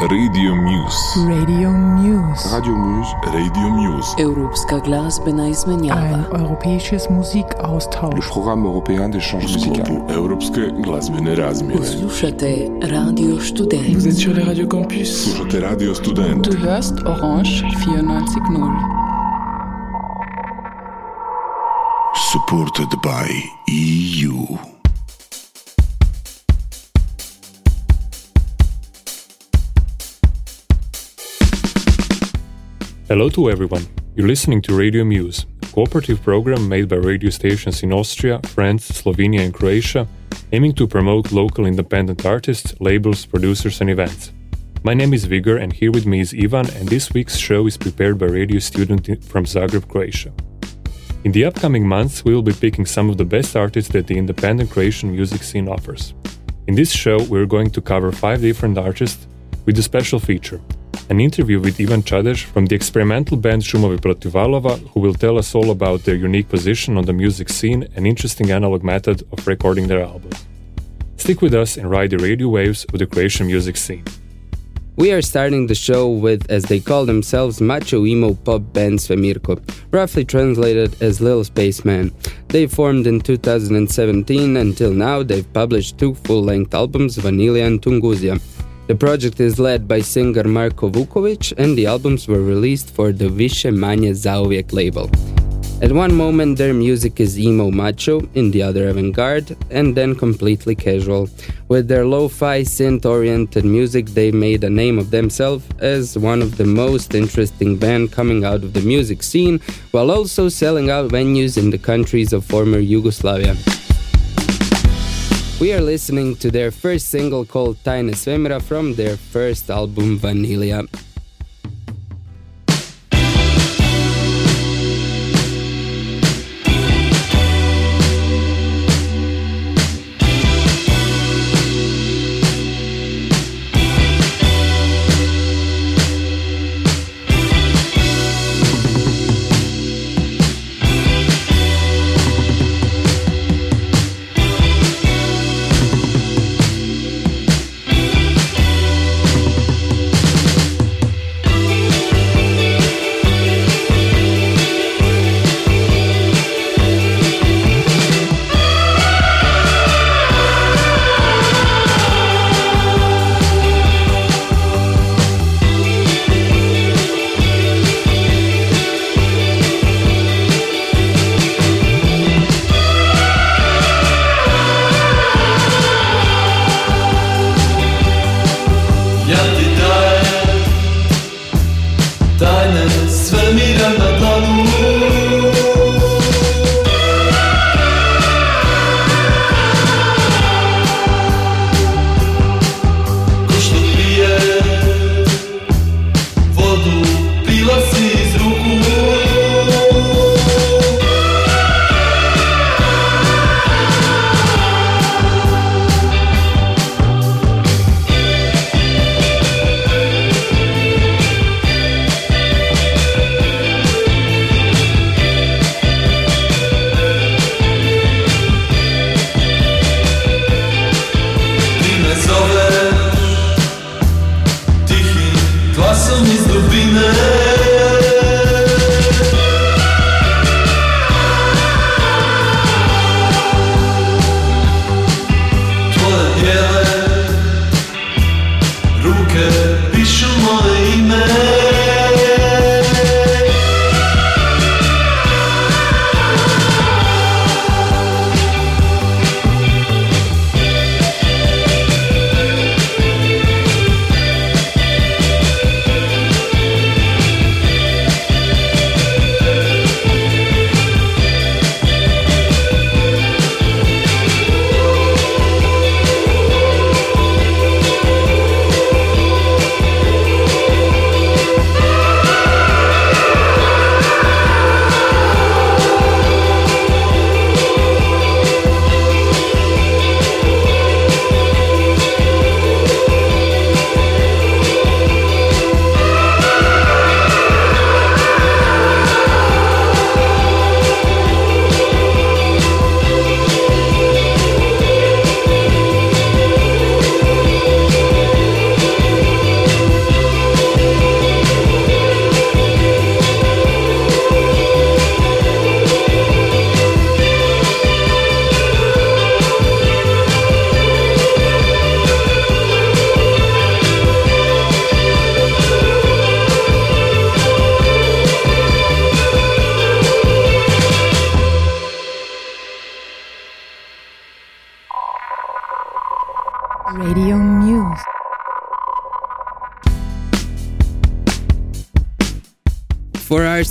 Radio Muse. Radio Muse. Radio Muse. Radio Muse. Europska glazbena Ein izmenjava. europäisches Le Musikaustausch. programme européen d'échange musical. sklopu Europske glazbene razmjene. Slušate Radio Student. Vous êtes sur les radios campus. Slušate Radio Student. Du hörst Orange 94.0. Supported by EU. Hello to everyone. You're listening to Radio Muse, a cooperative program made by radio stations in Austria, France, Slovenia, and Croatia, aiming to promote local independent artists, labels, producers, and events. My name is Vigor, and here with me is Ivan, and this week's show is prepared by radio student from Zagreb, Croatia. In the upcoming months, we will be picking some of the best artists that the independent Croatian music scene offers. In this show, we're going to cover five different artists with a special feature an interview with Ivan Čadeš from the experimental band Šumovi protiv Valova, who will tell us all about their unique position on the music scene and interesting analog method of recording their albums. Stick with us and ride the radio waves of the Croatian music scene. We are starting the show with, as they call themselves, macho emo pop band Svemirko, roughly translated as Little Spaceman. They formed in 2017. Until now, they've published two full length albums, Vanilla and Tunguzia. The project is led by singer Marko Vukovic, and the albums were released for the Više Manje Zauvijek label. At one moment, their music is emo macho, in the other avant garde, and then completely casual. With their lo fi synth oriented music, they made a name of themselves as one of the most interesting band coming out of the music scene, while also selling out venues in the countries of former Yugoslavia. We are listening to their first single called Tajne Svemira from their first album Vanilla.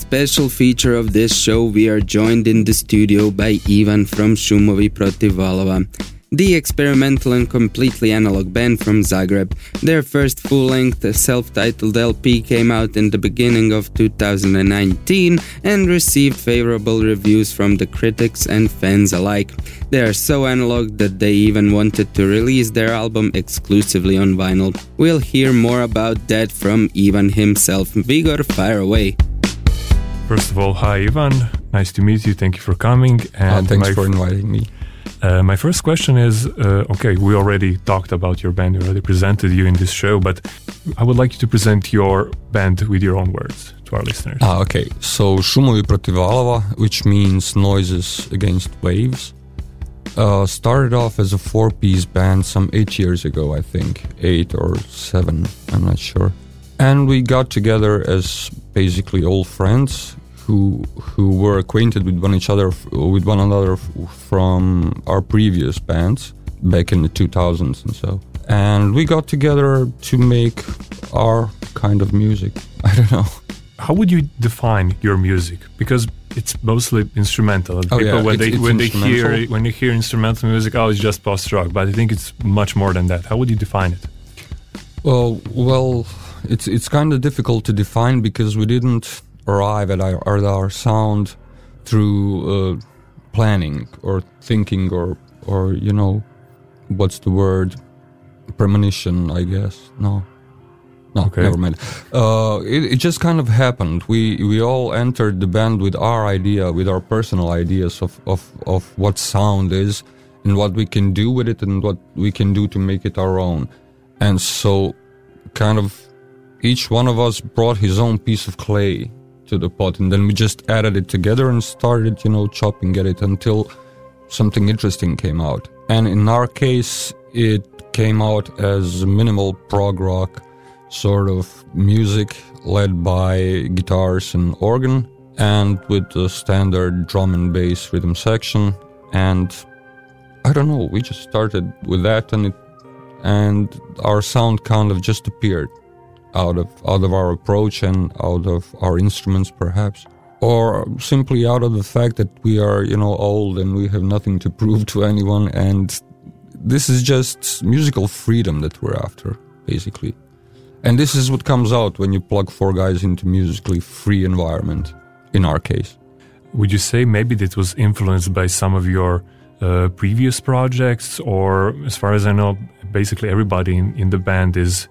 Special feature of this show, we are joined in the studio by Ivan from Šumovi protiv valova, the experimental and completely analog band from Zagreb. Their first full length self titled LP came out in the beginning of 2019 and received favorable reviews from the critics and fans alike. They are so analog that they even wanted to release their album exclusively on vinyl. We'll hear more about that from Ivan himself. Vigor, fire away. First of all, hi Ivan, nice to meet you. Thank you for coming. Uh, thanks for inviting me. Uh, my first question is uh, okay, we already talked about your band, we already presented you in this show, but I would like you to present your band with your own words to our listeners. Ah, okay. So, Šumovi protiv valova, which means noises against waves, uh, started off as a four piece band some eight years ago, I think. Eight or seven, I'm not sure. And we got together as basically old friends who who were acquainted with one each other with one another from our previous bands back in the 2000s and so and we got together to make our kind of music i don't know How would you define your music? Because it's mostly instrumental. Oh, People yeah, when it's- they it's when they hear instrumental. when they hear instrumental music, oh, it's just post rock. But I think it's much more than that. How would you define it? Well, well, it's it's kind of difficult to define because we didn't arrive at our at our sound through uh, planning or thinking or or you know what's the word? Premonition I guess. No. No Okay. never mind. Uh, it, it just kind of happened. We we all entered the band with our idea with our personal ideas of of of what sound is and what we can do with it and what we can do to make it our own. And so kind of each one of us brought his own piece of clay to the pot and then we just added it together and started you know chopping at it until something interesting came out. And in our case it came out as minimal prog rock sort of music led by guitars and organ and with the standard drum and bass rhythm section. And i don't know we just started with that and it and our sound kind of just appeared out of out of our approach and out of our instruments perhaps or simply out of the fact that we are you know old and we have nothing to prove to anyone and this is just musical freedom that we're after basically. And this is what comes out when you plug four guys into musically free environment in our case. Would you say maybe that was influenced by some of your uh, previous projects, or as far as I know, basically everybody in, in the band is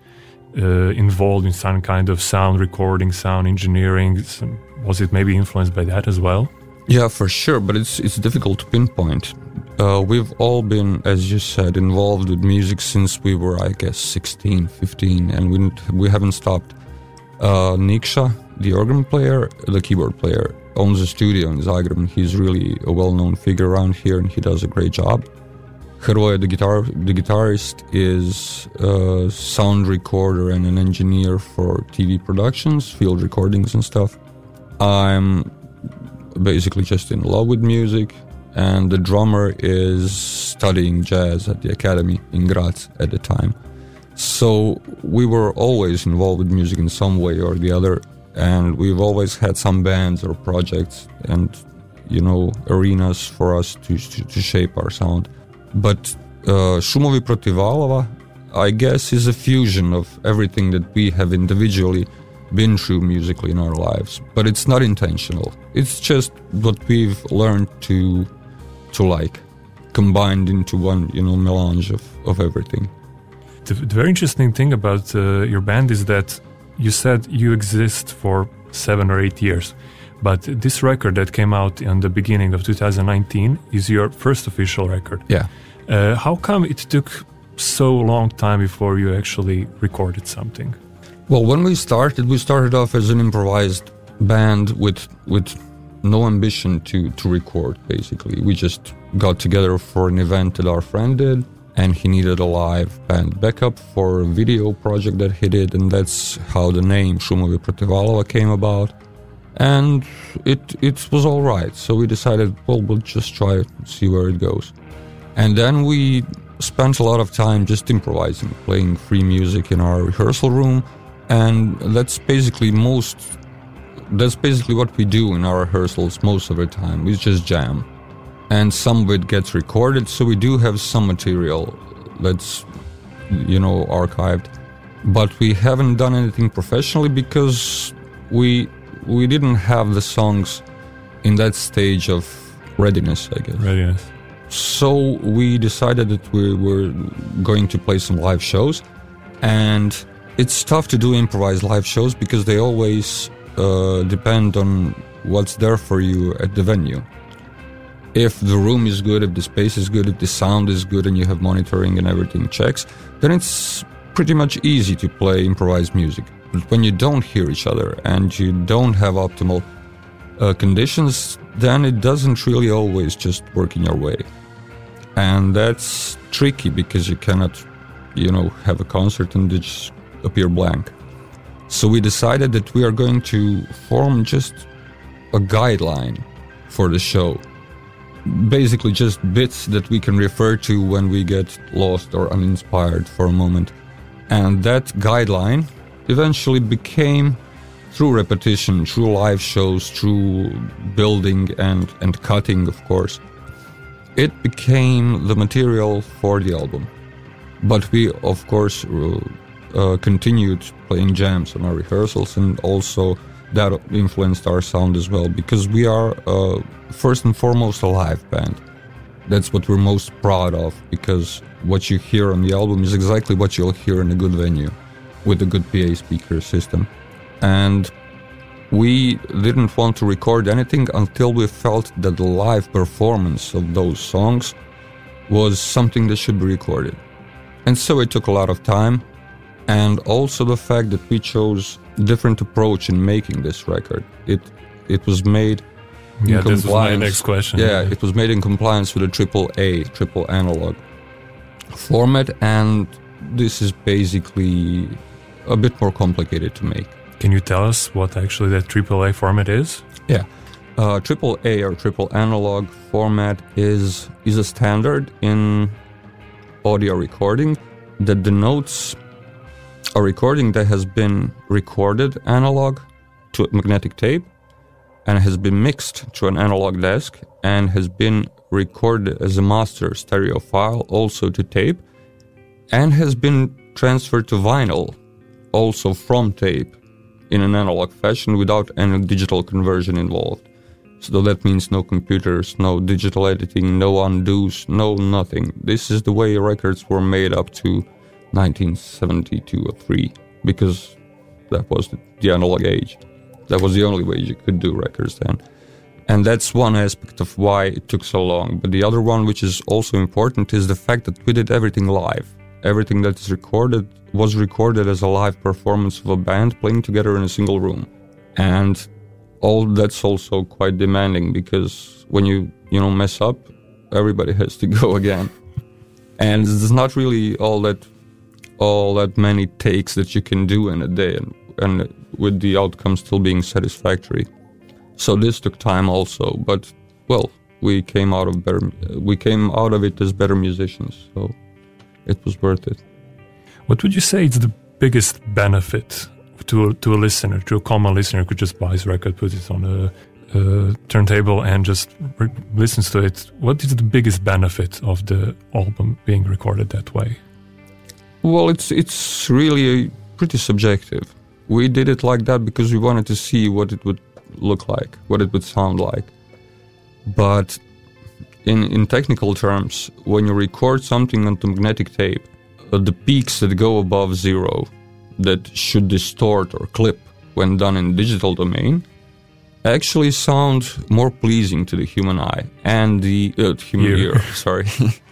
uh, involved in some kind of sound recording, sound engineering? Was it maybe influenced by that as well? Yeah, for sure, but it's it's difficult to pinpoint. Uh, we've all been, as you said, involved with music since we were, I guess, 16, 15, and we we haven't stopped. Uh, Niksha, the organ player, the keyboard player, owns a studio in Zagreb. and He's really a well-known figure around here, and he does a great job. Hrvoje, the guitar, the guitarist, is a sound recorder and an engineer for TV productions, field recordings, and stuff. I'm basically just in love with music, and the drummer is studying jazz at the academy in Graz at the time. So we were always involved with music in some way or the other, and we've always had some bands or projects and you know arenas for us to to, to shape our sound. But uh, Šumovi protiv valova, I guess, is a fusion of everything that we have individually been through musically in our lives. But it's not intentional. It's just what we've learned to to like, combined into one, you know, melange of, of everything. The, the very interesting thing about uh, your band is that you said you exist for seven or eight years, but this record that came out in the beginning of 2019 is your first official record. Yeah. Uh, how come it took so long time before you actually recorded something? Well, when we started, we started off as an improvised band with with no ambition to to record. Basically, we just got together for an event that our friend did, and he needed a live band backup for a video project that he did, and that's how the name Šumovi protiv valova came about. And it it was all right. So we decided, well, we'll just try it, and see where it goes. And then we spent a lot of time just improvising, playing free music in our rehearsal room, and that's basically most. That's basically what we do in our rehearsals most of the time. We just jam, and some of it gets recorded, so we do have some material that's, you know, archived, but we haven't done anything professionally because we we didn't have the songs in that stage of readiness, I guess. Readiness. So we decided that we were going to play some live shows, and it's tough to do improvised live shows because they always uh, depend on what's there for you at the venue. If the room is good, if the space is good, if the sound is good, and you have monitoring and everything checks, then it's pretty much easy to play improvised music. But when you don't hear each other and you don't have optimal uh, conditions, then it doesn't really always just work in your way. And that's tricky because you cannot, you know, have a concert and just appear blank. So we decided that we are going to form just a guideline for the show. Basically, just bits that we can refer to when we get lost or uninspired for a moment. And that guideline eventually became through repetition, through live shows, through building and, and cutting, of course, it became the material for the album. But we, of course, uh, uh, continued playing jams on our rehearsals, and also that influenced our sound as well because we are uh, first and foremost a live band. That's what we're most proud of because what you hear on the album is exactly what you'll hear in a good venue with a good PA speaker system. And we didn't want to record anything until we felt that the live performance of those songs was something that should be recorded. And so it took a lot of time and also the fact that we chose different approach in making this record. It it was made in Yeah, this was my next question. Yeah, it was made in compliance with a triple A, triple analog format, and this is basically a bit more complicated to make. Can you tell us what actually that AAA format is? Yeah. Uh, triple A or triple analog format is is a standard in audio recording that denotes a recording that has been recorded analog to a magnetic tape and has been mixed to an analog desk and has been recorded as a master stereo file also to tape and has been transferred to vinyl also from tape in an analog fashion without any digital conversion involved. So that means no computers, no digital editing, no undos, no nothing. This is the way records were made up to 1972 or 3 because that was the, analog age. That was the only way you could do records then. And that's one aspect of why it took so long. But the other one, which is also important, is the fact that we did everything live. Everything that is recorded was recorded as a live performance of a band playing together in a single room. And all that's also quite demanding because when you, you know, mess up, everybody has to go again. And there's not really all that all that many takes that you can do in a day and, and with the outcome still being satisfactory. So this took time also, but well, we came out of better we came out of it as better musicians, so it was worth it. What would you say is the biggest benefit to a, to a listener, to a common listener who could just buys a record, puts it on a, a turntable, and just re- listens to it? What is the biggest benefit of the album being recorded that way? Well, it's it's really pretty subjective. We did it like that because we wanted to see what it would look like, what it would sound like. But in in technical terms, when you record something onto magnetic tape, uh, the peaks that go above zero, that should distort or clip when done in digital domain, actually sound more pleasing to the human eye and the uh, human Ear. ear. Sorry.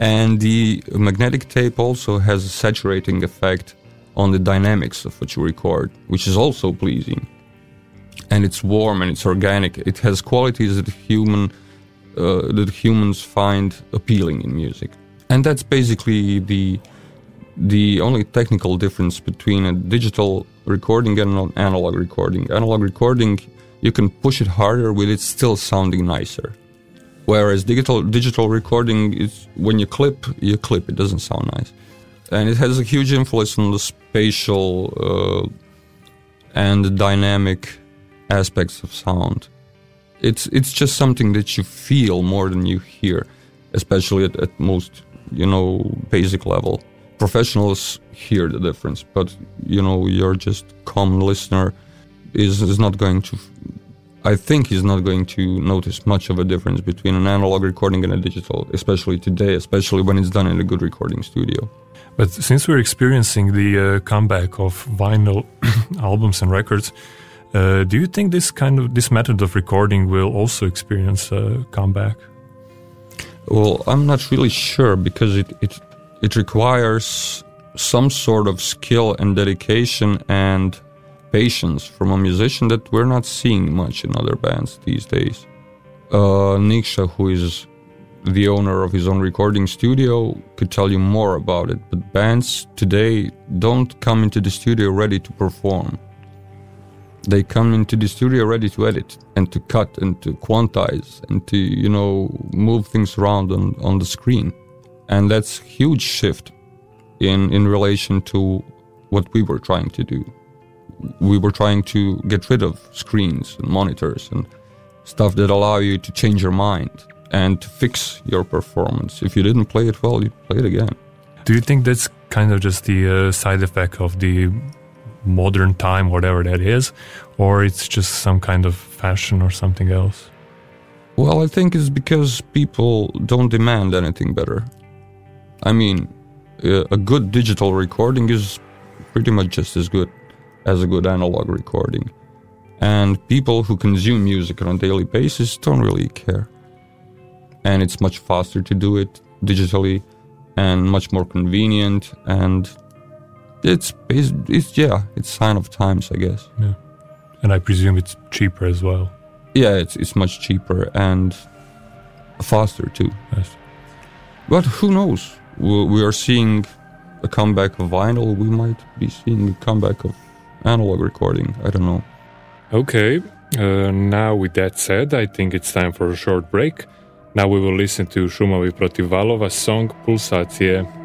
And the magnetic tape also has a saturating effect on the dynamics of what you record, which is also pleasing. And it's warm and it's organic. It has qualities that human uh, that humans find appealing in music. And that's basically the the only technical difference between a digital recording and an analog recording. Analog recording, you can push it harder with it still sounding nicer. Whereas digital digital recording is when you clip, you clip. It doesn't sound nice, and it has a huge influence on the spatial uh, and the dynamic aspects of sound. It's it's just something that you feel more than you hear, especially at, at most you know basic level. Professionals hear the difference, but you know you're just common listener is is not going to I think he's not going to notice much of a difference between an analog recording and a digital, especially today, especially when it's done in a good recording studio. But since we're experiencing the uh, comeback of vinyl albums and records, uh, do you think this kind of this method of recording will also experience a comeback? Well, I'm not really sure because it it it requires some sort of skill and dedication and patience from a musician that we're not seeing much in other bands these days. Uh, Niksha, who is the owner of his own recording studio, could tell you more about it. But bands today don't come into the studio ready to perform. They come into the studio ready to edit and to cut and to quantize and to, you know, move things around on, on the screen. And that's huge shift in, in relation to what we were trying to do we were trying to get rid of screens and monitors and stuff that allow you to change your mind and to fix your performance. If you didn't play it well, you play it again. Do you think that's kind of just the uh, side effect of the modern time, whatever that is, or it's just some kind of fashion or something else? Well, I think it's because people don't demand anything better. I mean, uh, a good digital recording is pretty much just as good as a good analog recording. And people who consume music on a daily basis don't really care. And it's much faster to do it digitally and much more convenient and it's, it's, it's yeah, it's sign of times, I guess. Yeah. And I presume it's cheaper as well. Yeah, it's it's much cheaper and faster too. Yes. But who knows? We are seeing a comeback of vinyl. We might be seeing a comeback of analog recording. I don't know. Okay, uh, now with that said, I think it's time for a short break. Now we will listen to Šumovi protiv Valova song Pulsacije.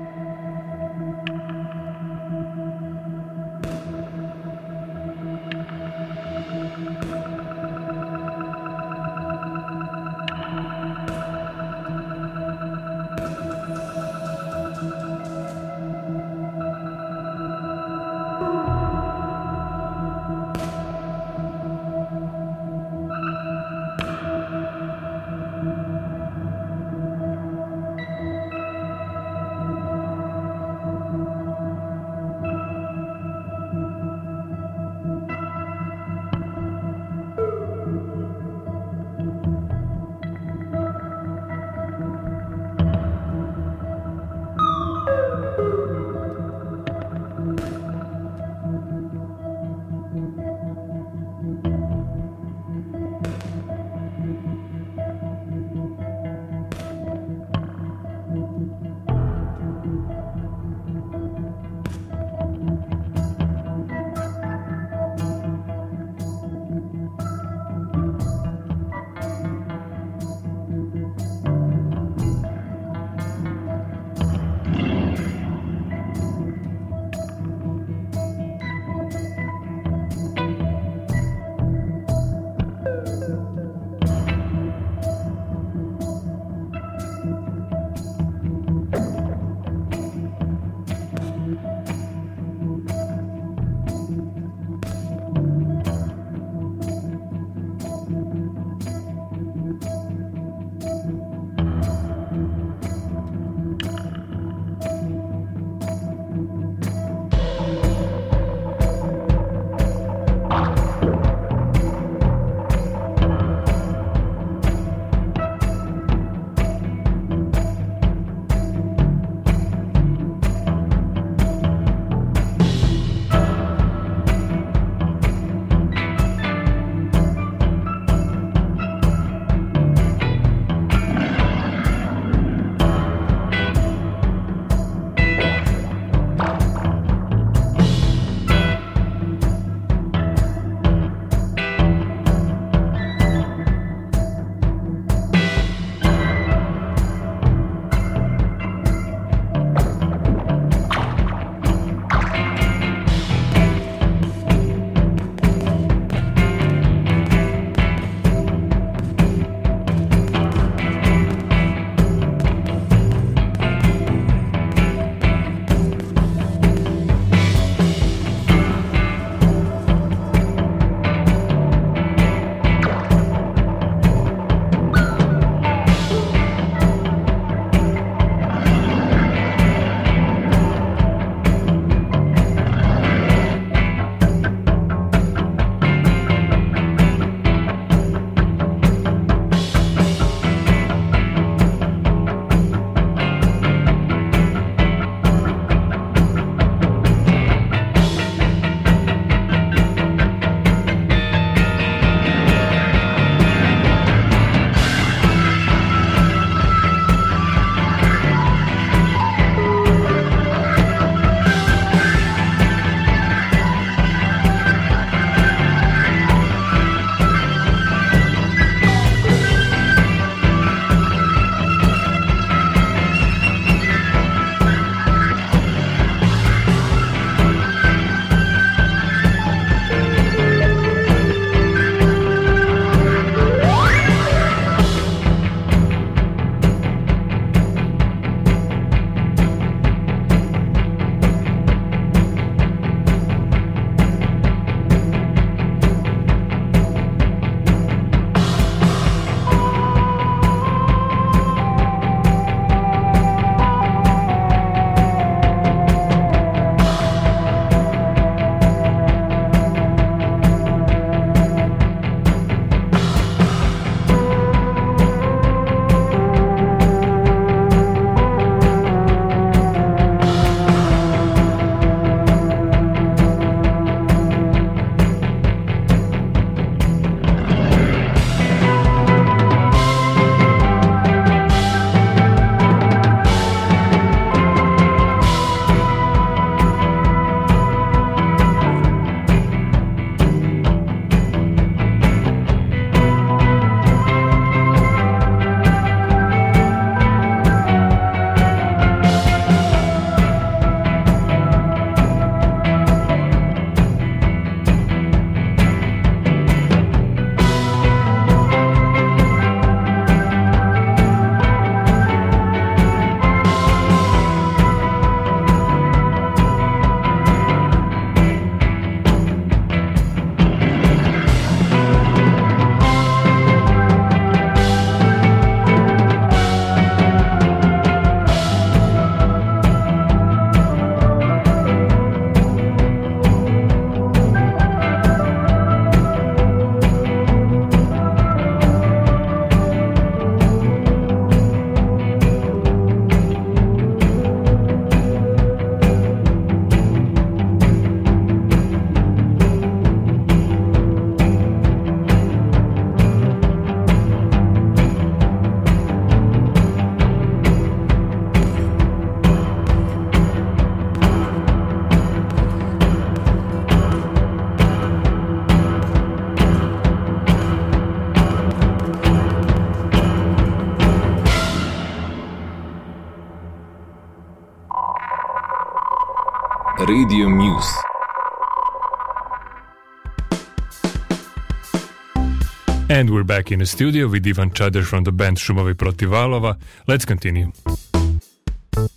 And we're back in the studio with Ivan Čadeš from the band Šumovi protiv valova. Let's continue.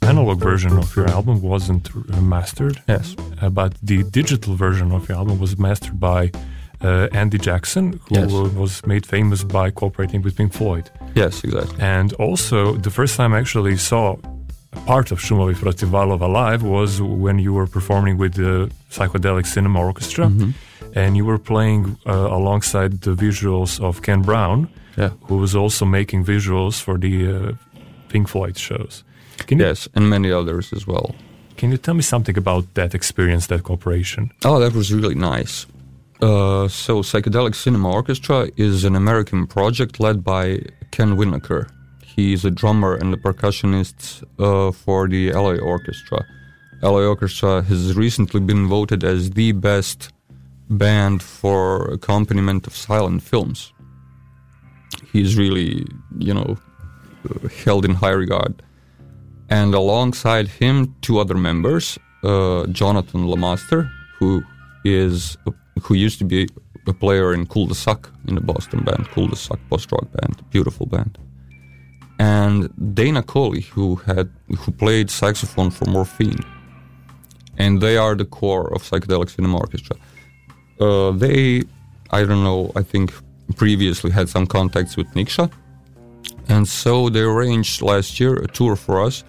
Analog version of your album wasn't mastered, Yes. uh, but the digital version of your album was mastered by uh, Andy Jackson, who Yes. was made famous by cooperating with Pink Floyd. Yes, exactly. And also, the first time I actually saw a part of Šumovi protiv valova live was when you were performing with the Psychedelic Cinema Orchestra, and you were playing uh, alongside the visuals of Ken Brown, Yeah. who was also making visuals for the uh, Pink Floyd shows. Can you, Yes, and many others as well. can you tell me something about that experience, that cooperation? Oh, that was really nice. Uh, so, Psychedelic Cinema Orchestra is an American project led by Ken Winokur. He's a drummer and a percussionist uh, for the Alloy Orchestra. Alloy Orchestra has recently been voted as the best band for accompaniment of silent films. He's really, you know, held in high regard. And alongside him, two other members, uh, Jonathan LaMaster, who is who used to be a player in Cul de Sac in the Boston band, Cul de Sac post rock band, beautiful band, and Dana Colley, who had who played saxophone for Morphine, and they are the core of Psychedelic Cinema Orchestra. Uh, they, I don't know, I think previously had some contacts with Niksha, and so they arranged last year a tour for us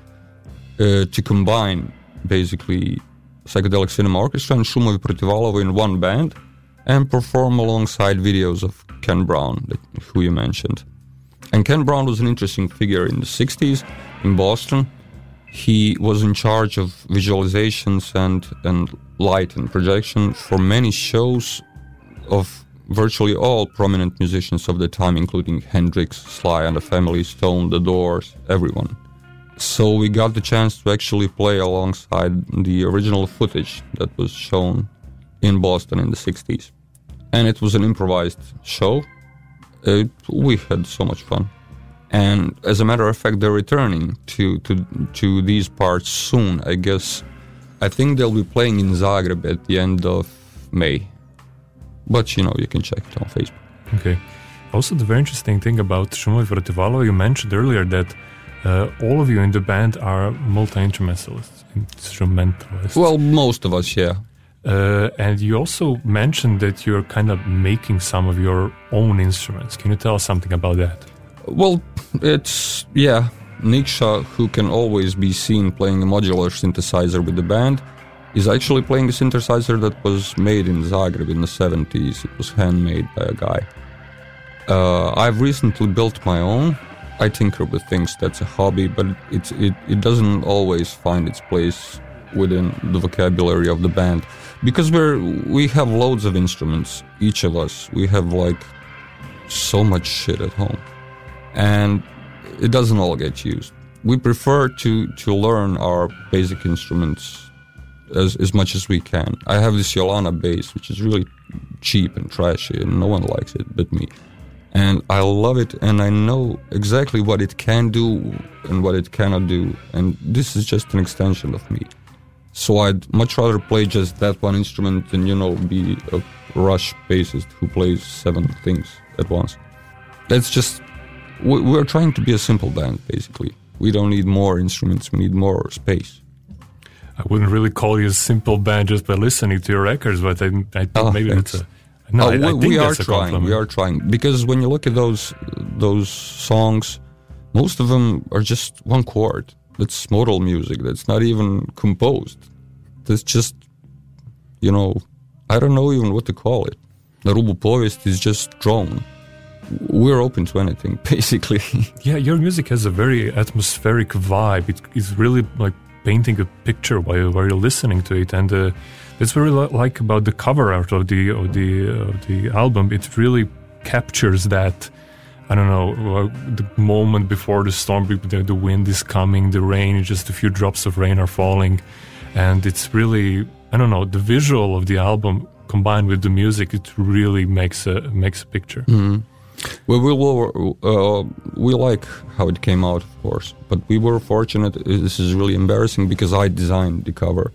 uh, to combine basically psychedelic cinema orchestra and Šumovi protiv valova in one band and perform alongside videos of Ken Brown, who you mentioned. And Ken Brown was an interesting figure in the 60s in Boston. He was in charge of visualizations and, and light and projection for many shows of virtually all prominent musicians of the time, including Hendrix, Sly and the Family, Stone, The Doors, everyone. So we got the chance to actually play alongside the original footage that was shown in Boston in the 60s. And it was an improvised show. It, we had so much fun. And as a matter of fact, they're returning to, to, to these parts soon, I guess. I think they'll be playing in Zagreb at the end of May. But you know, you can check it on Facebook. Okay. Also, the very interesting thing about Šumovi protiv valova, you mentioned earlier that uh, all of you in the band are multi-instrumentalists. Instrumentalists. Well, most of us, yeah. Uh, and you also mentioned that you're kind of making some of your own instruments. Can you tell us something about that? Well, it's yeah. Niksha, who can always be seen playing a modular synthesizer with the band, is actually playing a synthesizer that was made in Zagreb in the 70s. It was handmade by a guy. Uh, I've recently built my own. I tinker with things. That's a hobby, but it, it doesn't always find its place within the vocabulary of the band because we're we have loads of instruments. Each of us, we have like so much shit at home, and it doesn't all get used. We prefer to to learn our basic instruments as as much as we can. I have this Jolana bass, which is really cheap and trashy, and no one likes it but me. And I love it, and I know exactly what it can do and what it cannot do, and this is just an extension of me. So I'd much rather play just that one instrument than you know be a Rush bassist who plays seven things at once. That's just we're trying to be a simple band, basically. We don't need more instruments; we need more space. I wouldn't really call you a simple band just by listening to your records, but I, I think Oh, maybe thanks. that's a no. Oh, I, I we, think we are trying. We are trying because when you look at those those songs, most of them are just one chord. That's modal music. That's not even composed. That's just, you know, I don't know even what to call it. The Rubu Povest is just drone. We're open to anything, basically. Yeah, your music has a very atmospheric vibe. It, it's really like painting a picture while, while you're listening to it, and uh, that's what I really like about the cover art of the of the of the album. It really captures that. I don't know uh, the moment before the storm, the, the wind is coming, the rain, just a few drops of rain are falling, and it's really I don't know the visual of the album combined with the music. It really makes a makes a picture. Well, we will. Uh, we like how it came out, of course, but we were fortunate. This is really embarrassing because I designed the cover.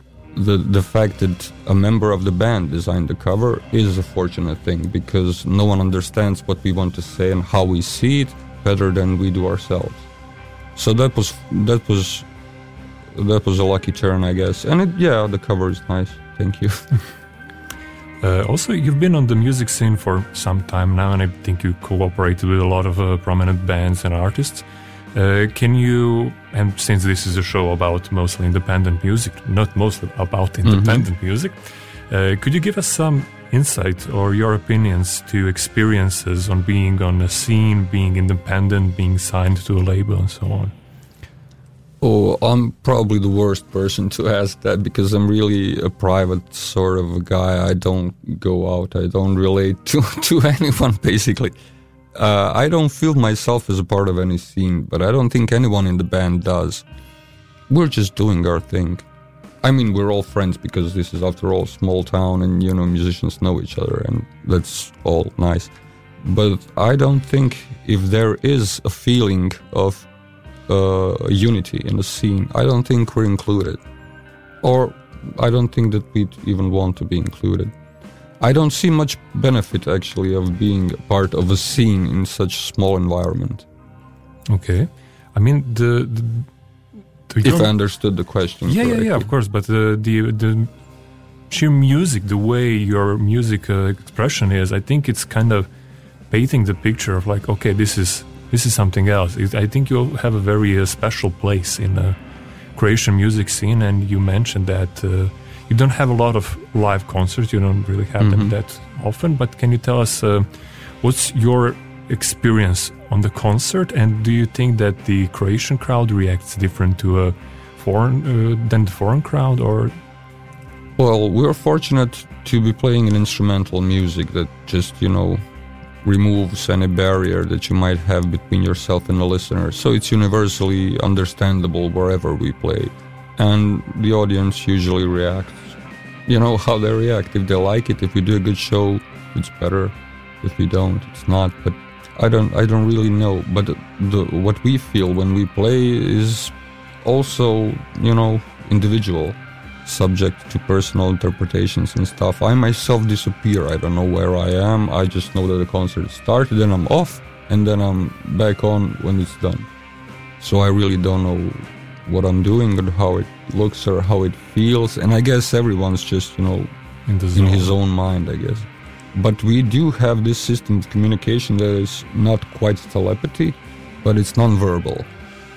the the fact that a member of the band designed the cover is a fortunate thing because no one understands what we want to say and how we see it better than we do ourselves. So that was that was that was a lucky turn, I guess. And it, yeah, the cover is nice. Thank you. Uh, also, you've been on the music scene for some time now, and I think you cooperated with a lot of uh, prominent bands and artists. Uh, can you, and since this is a show about mostly independent music, not mostly about independent music, uh, could you give us some insight or your opinions to experiences on being on a scene, being independent, being signed to a label, and so on? Oh, I'm probably the worst person to ask that because I'm really a private sort of guy. I don't go out. I don't relate to, to anyone, basically. Uh, I don't feel myself as a part of any scene, but I don't think anyone in the band does. We're just doing our thing. I mean, we're all friends because this is, after all, a small town and, you know, musicians know each other, and that's all nice. But I don't think if there is a feeling of uh, unity in the scene. I don't think we're included, or I don't think that we even want to be included. I don't see much benefit actually of being part of a scene in such a small environment. Okay, I mean the. the, the If I understood the question. yeah, yeah, correctly. yeah, of course. But the the the sheer music, the way your music uh, expression is, I think it's kind of painting the picture of like, okay, this is this is something else. It, I think you have a very uh, special place in the Croatian music scene, and you mentioned that uh, you don't have a lot of live concerts. You don't really have them Mhm. that often. But can you tell us uh, what's your experience on the concert, and do you think that the Croatian crowd reacts different to a foreign uh, than the foreign crowd, or Well, we're fortunate to be playing an instrumental music that just, you know, removes any barrier that you might have between yourself and the listener. So it's universally understandable wherever we play. And the audience usually reacts. You know how they react. If they like it, if we do a good show, it's better. If we don't, it's not. But I don't I don't really know. But the, what we feel when we play is also, you know, individual subject to personal interpretations and stuff. I myself disappear. I don't know where I am. I just know that the concert started, then I'm off, and then I'm back on when it's done. So I really don't know what I'm doing or how it looks or how it feels. And I guess everyone's just, you know, in the in his own mind, I guess. But we do have this system of communication that is not quite telepathy, but it's nonverbal.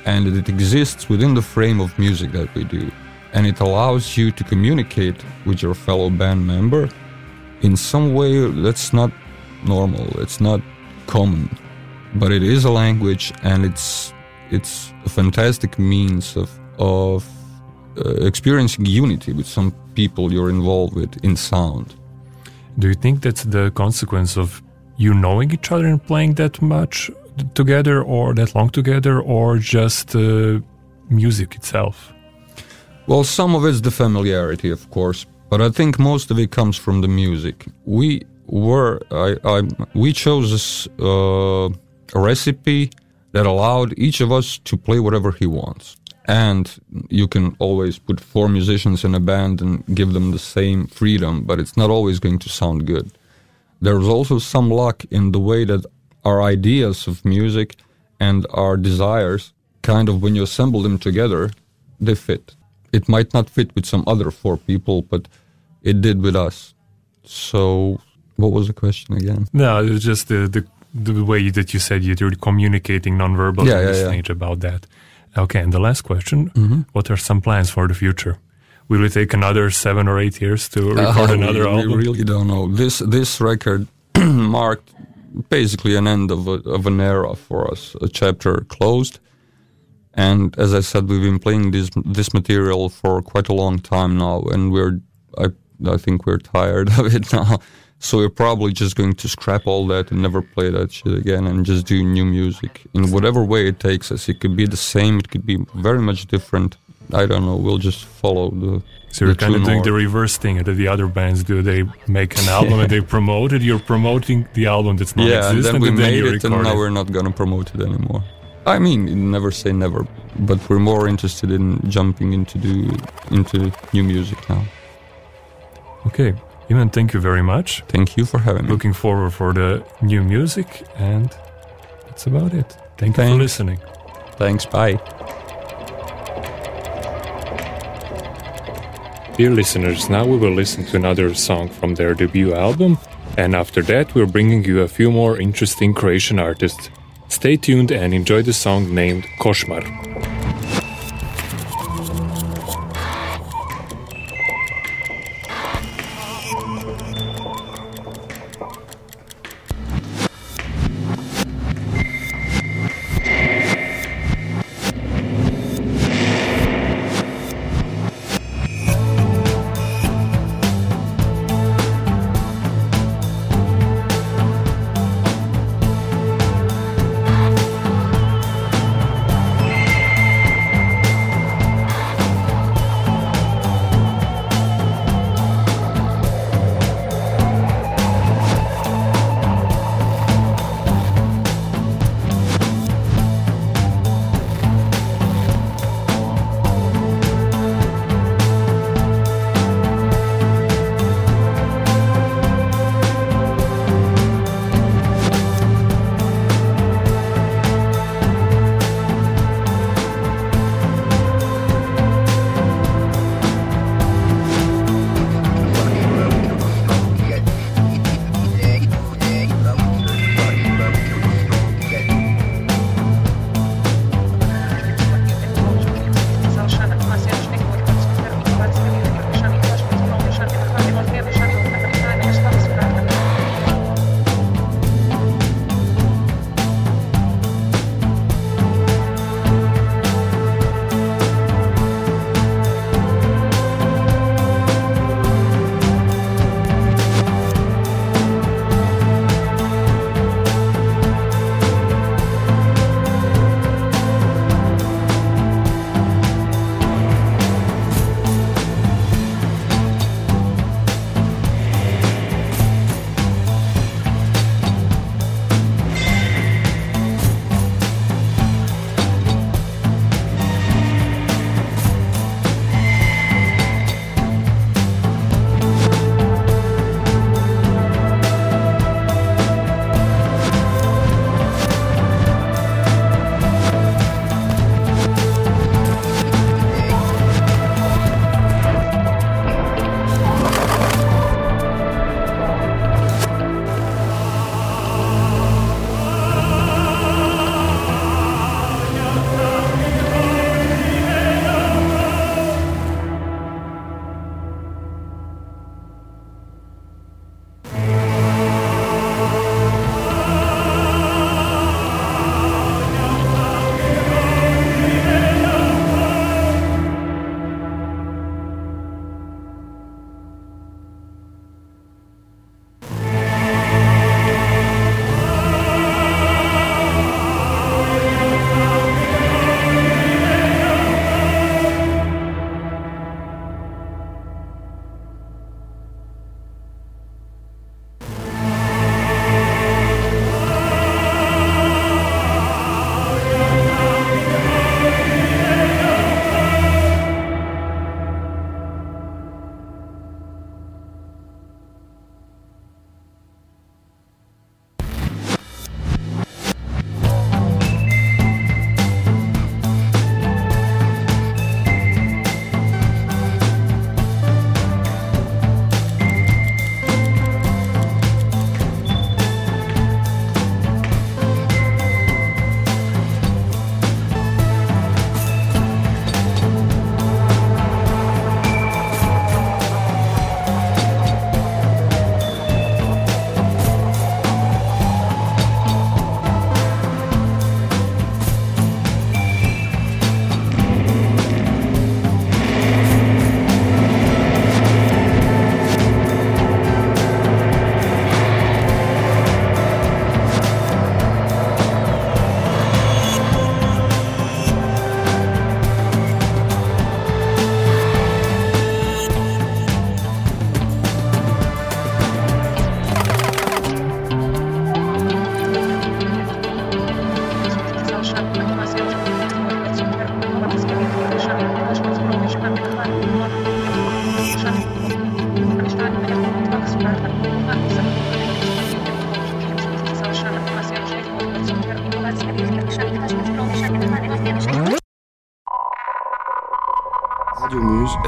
And it exists within the frame of music that we do. And it allows you to communicate with your fellow band member in some way that's not normal, it's not common. But it is a language and it's it's a fantastic means of of uh, experiencing unity with some people you're involved with in sound. Do you think that's the consequence of you knowing each other and playing that much together, or that long together, or just uh, music itself? Well, some of it's the familiarity, of course, but I think most of it comes from the music. We were, I, I we chose uh, a recipe that allowed each of us to play whatever he wants. And you can always put four musicians in a band and give them the same freedom, but it's not always going to sound good. There's also some luck in the way that our ideas of music and our desires kind of when you assemble them together, they fit. It might not fit with some other four people, but it did with us. So, what was the question again? No, it was just the, the the way that you said you're communicating nonverbal Yeah, yeah, yeah. about that. Okay, and the last question: Mhm. What are some plans for the future? Will it take another seven or eight years to record Uh, another we, album? We really don't know. This this record marked basically an end of a, of an era for us. A chapter closed, and as I said, we've been playing this this material for quite a long time now, and we're I I think we're tired of it now. So we're probably just going to scrap all that and never play that shit again, and just do new music in whatever way it takes us. It could be the same, it could be very much different. I don't know. We'll just follow the. So you're the kind of doing the reverse thing that the other bands do. They make an album and they promote it. You're promoting the album that's not yeah, and non-existent, then we and then made you it, and now we're not gonna promote it anymore. I mean, never say never, but we're more interested in jumping into do into new music now. Okay, Ivan, thank you very much. Thank you for having me. Looking forward for the new music, and that's about it. Thank you for listening. Thanks. Bye. Dear listeners, now we will listen to another song from their debut album, and after that, we're bringing you a few more interesting Croatian artists. Stay tuned and enjoy the song named Koshmar.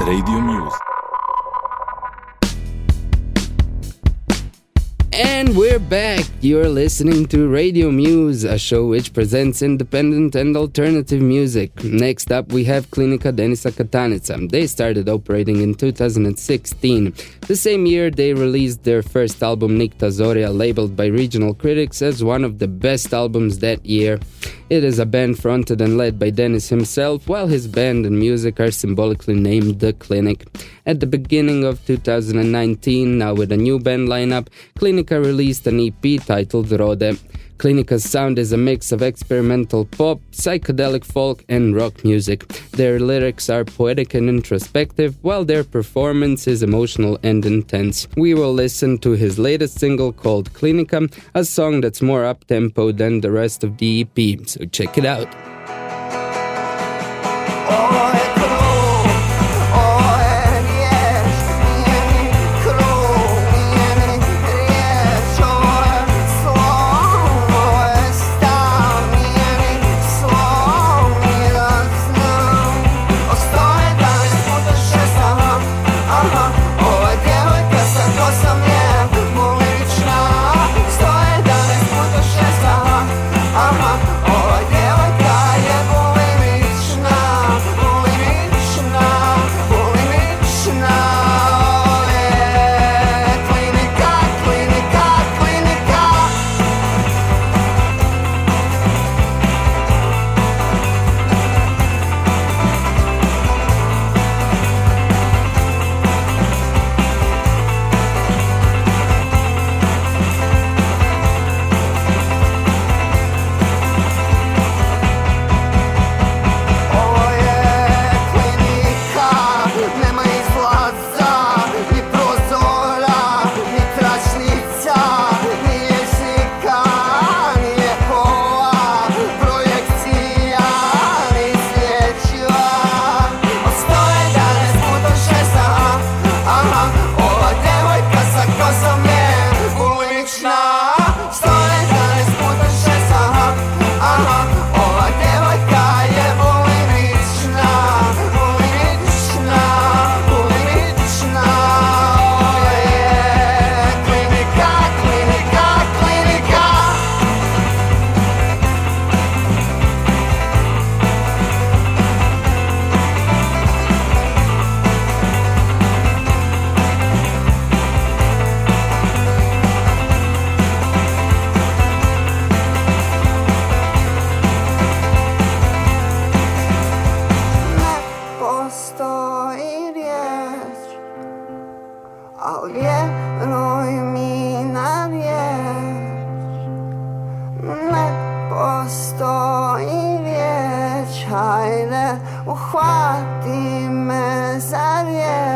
Radio Muse. And we're back. You're listening to Radio Muse, a show which presents independent and alternative music. Next up, we have Klinika Denisa Katanca. They started operating in 2016. The same year, they released their first album, Nikta Zoria, labeled by regional critics as one of the best albums that year. It is a band fronted and led by Dennis himself, while his band and music are symbolically named The Clinic. At the beginning of 2019, now with a new band lineup, Klinika released an EP titled Rode. Klinika's sound is a mix of experimental pop, psychedelic folk, and rock music. Their lyrics are poetic and introspective, while their performance is emotional and intense. We will listen to his latest single called Klinika, a song that's more up tempo than the rest of the EP, so check it out. Oh,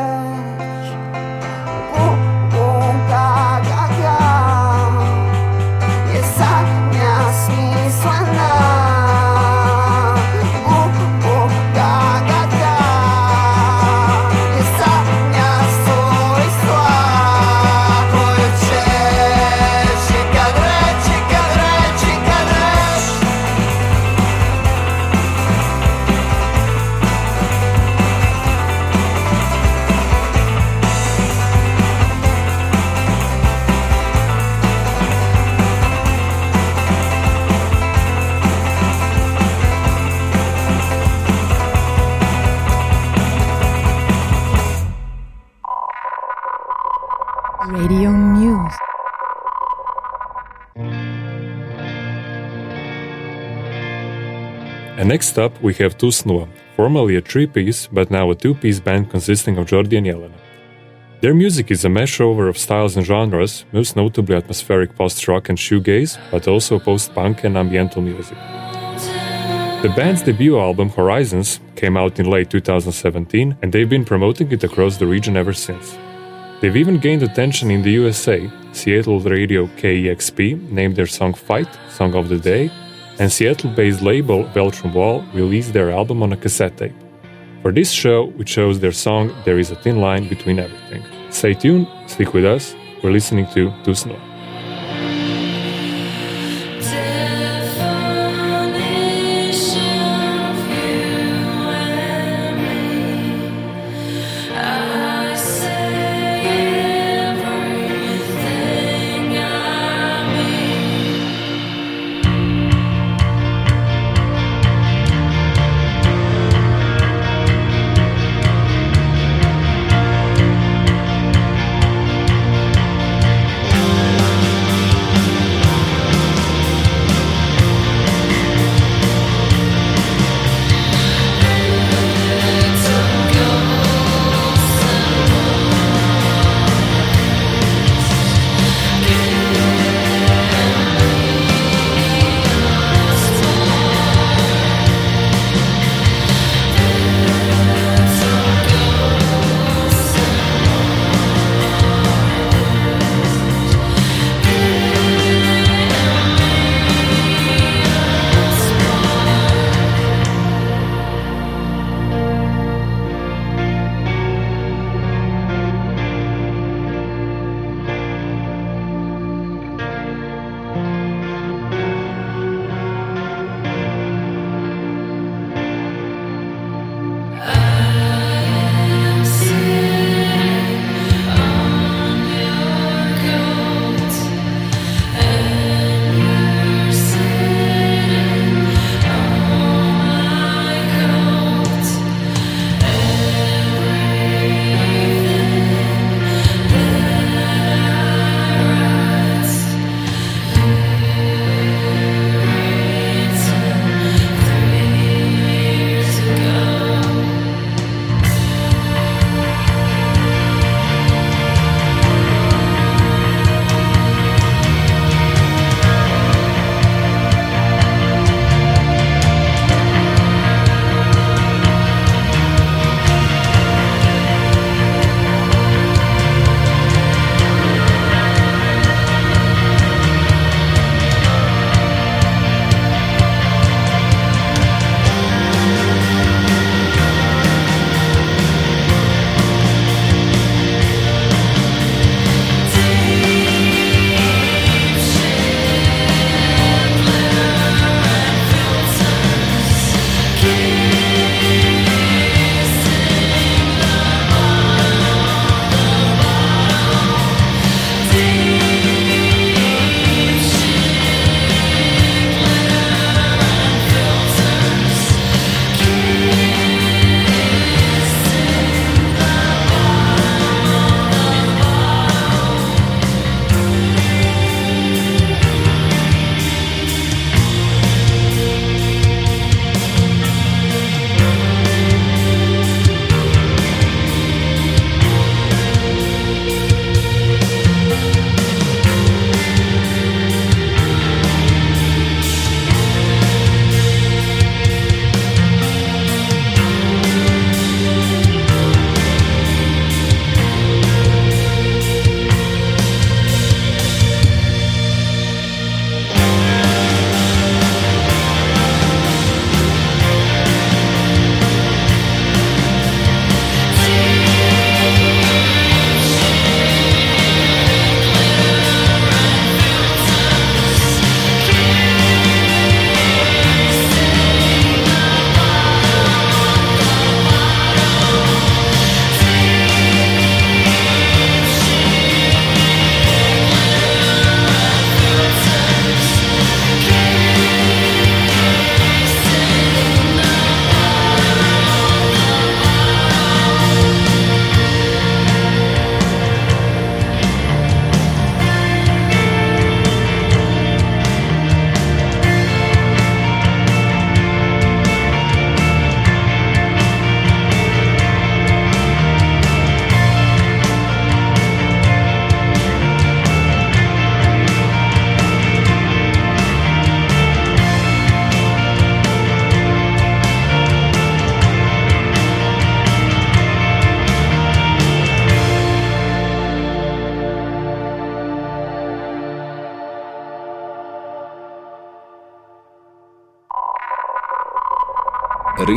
Radio next up, we have Tusnua, formerly a three piece but now a two piece band consisting of Jordi and Jelena. Their music is a mashover of styles and genres, most notably atmospheric post rock and shoegaze, but also post punk and ambiental music. The band's debut album, Horizons, came out in late 2017, and they've been promoting it across the region ever since. They've even gained attention in the USA. Seattle radio KEXP named their song Fight Song of the Day, and Seattle based label Beltram Wall released their album on a cassette tape. For this show, we chose their song There is a Thin Line Between Everything. Stay tuned, stick with us, we're listening to Tusnua.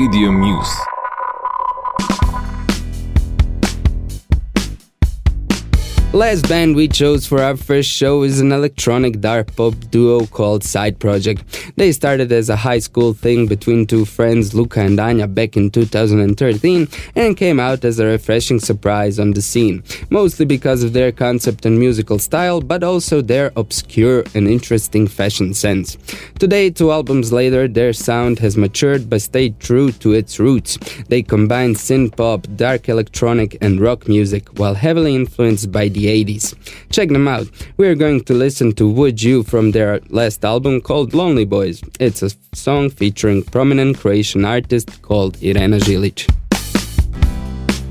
Radio Muse. Last band we chose for our first show is an electronic dark pop duo called Side Project. They started as a high school thing between two friends, Luca and Anya, back in 2013 and came out as a refreshing surprise on the scene, mostly because of their concept and musical style, but also their obscure and interesting fashion sense. Today, two albums later, their sound has matured but stayed true to its roots. They combine synth pop, dark electronic, and rock music while heavily influenced by the 80s. Check them out. We're going to listen to Would You from their last album called Lonely Boys. It's a song featuring prominent Croatian artist called Irena Žilić.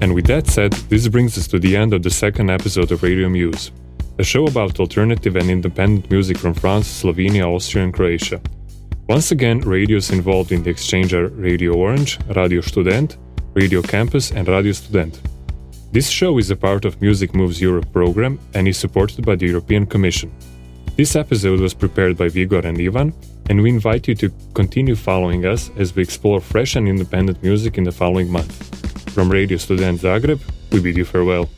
And with that said, this brings us to the end of the second episode of Radio Muse, a show about alternative and independent music from France, Slovenia, Austria, and Croatia. Once again, radios involved in the exchange are Radio Orange, Radio Student, Radio Campus, and Radio Student. This show is a part of Music Moves Europe program and is supported by the European Commission. This episode was prepared by Vigor and Ivan, and we invite you to continue following us as we explore fresh and independent music in the following month. From Radio Student Zagreb, we bid you farewell.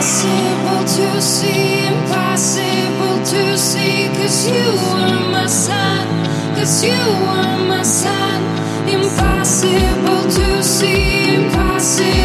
Impossible to see, impossible to see, cause you were my sun, cause you were my sun. Impossible to see, impossible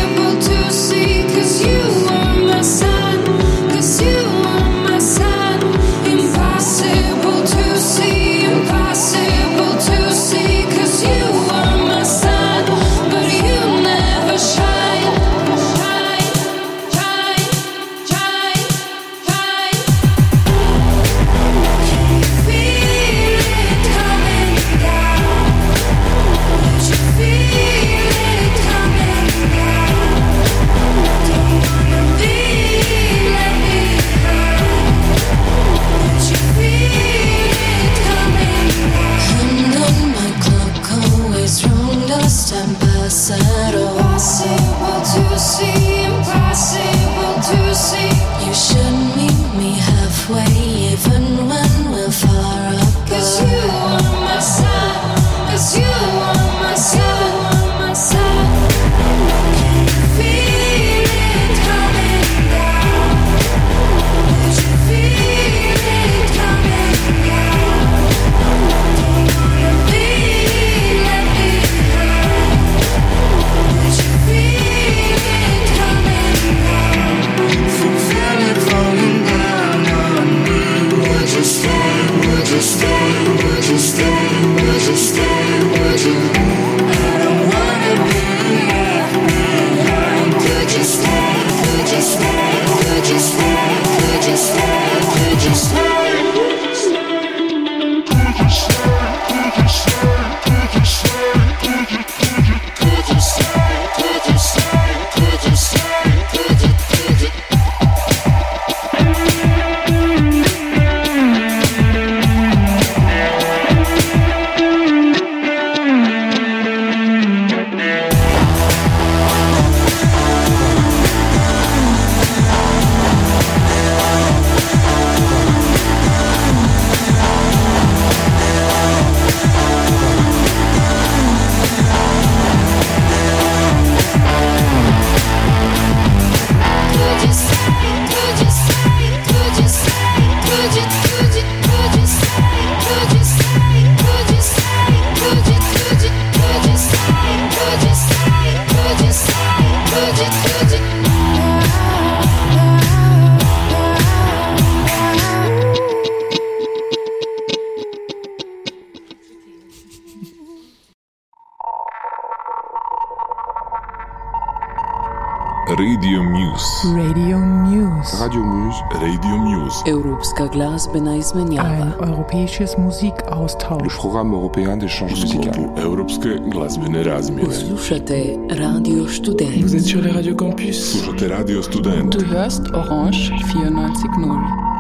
Ein europäisches Musikaustausch. programme européen d'échange musical. Europske glazbene razmjene. Slušate Radio Student. Vous êtes sur les radios campus. Slušate Radio Student. Du hörst Orange 94.0.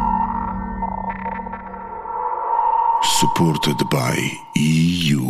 Supported by EU.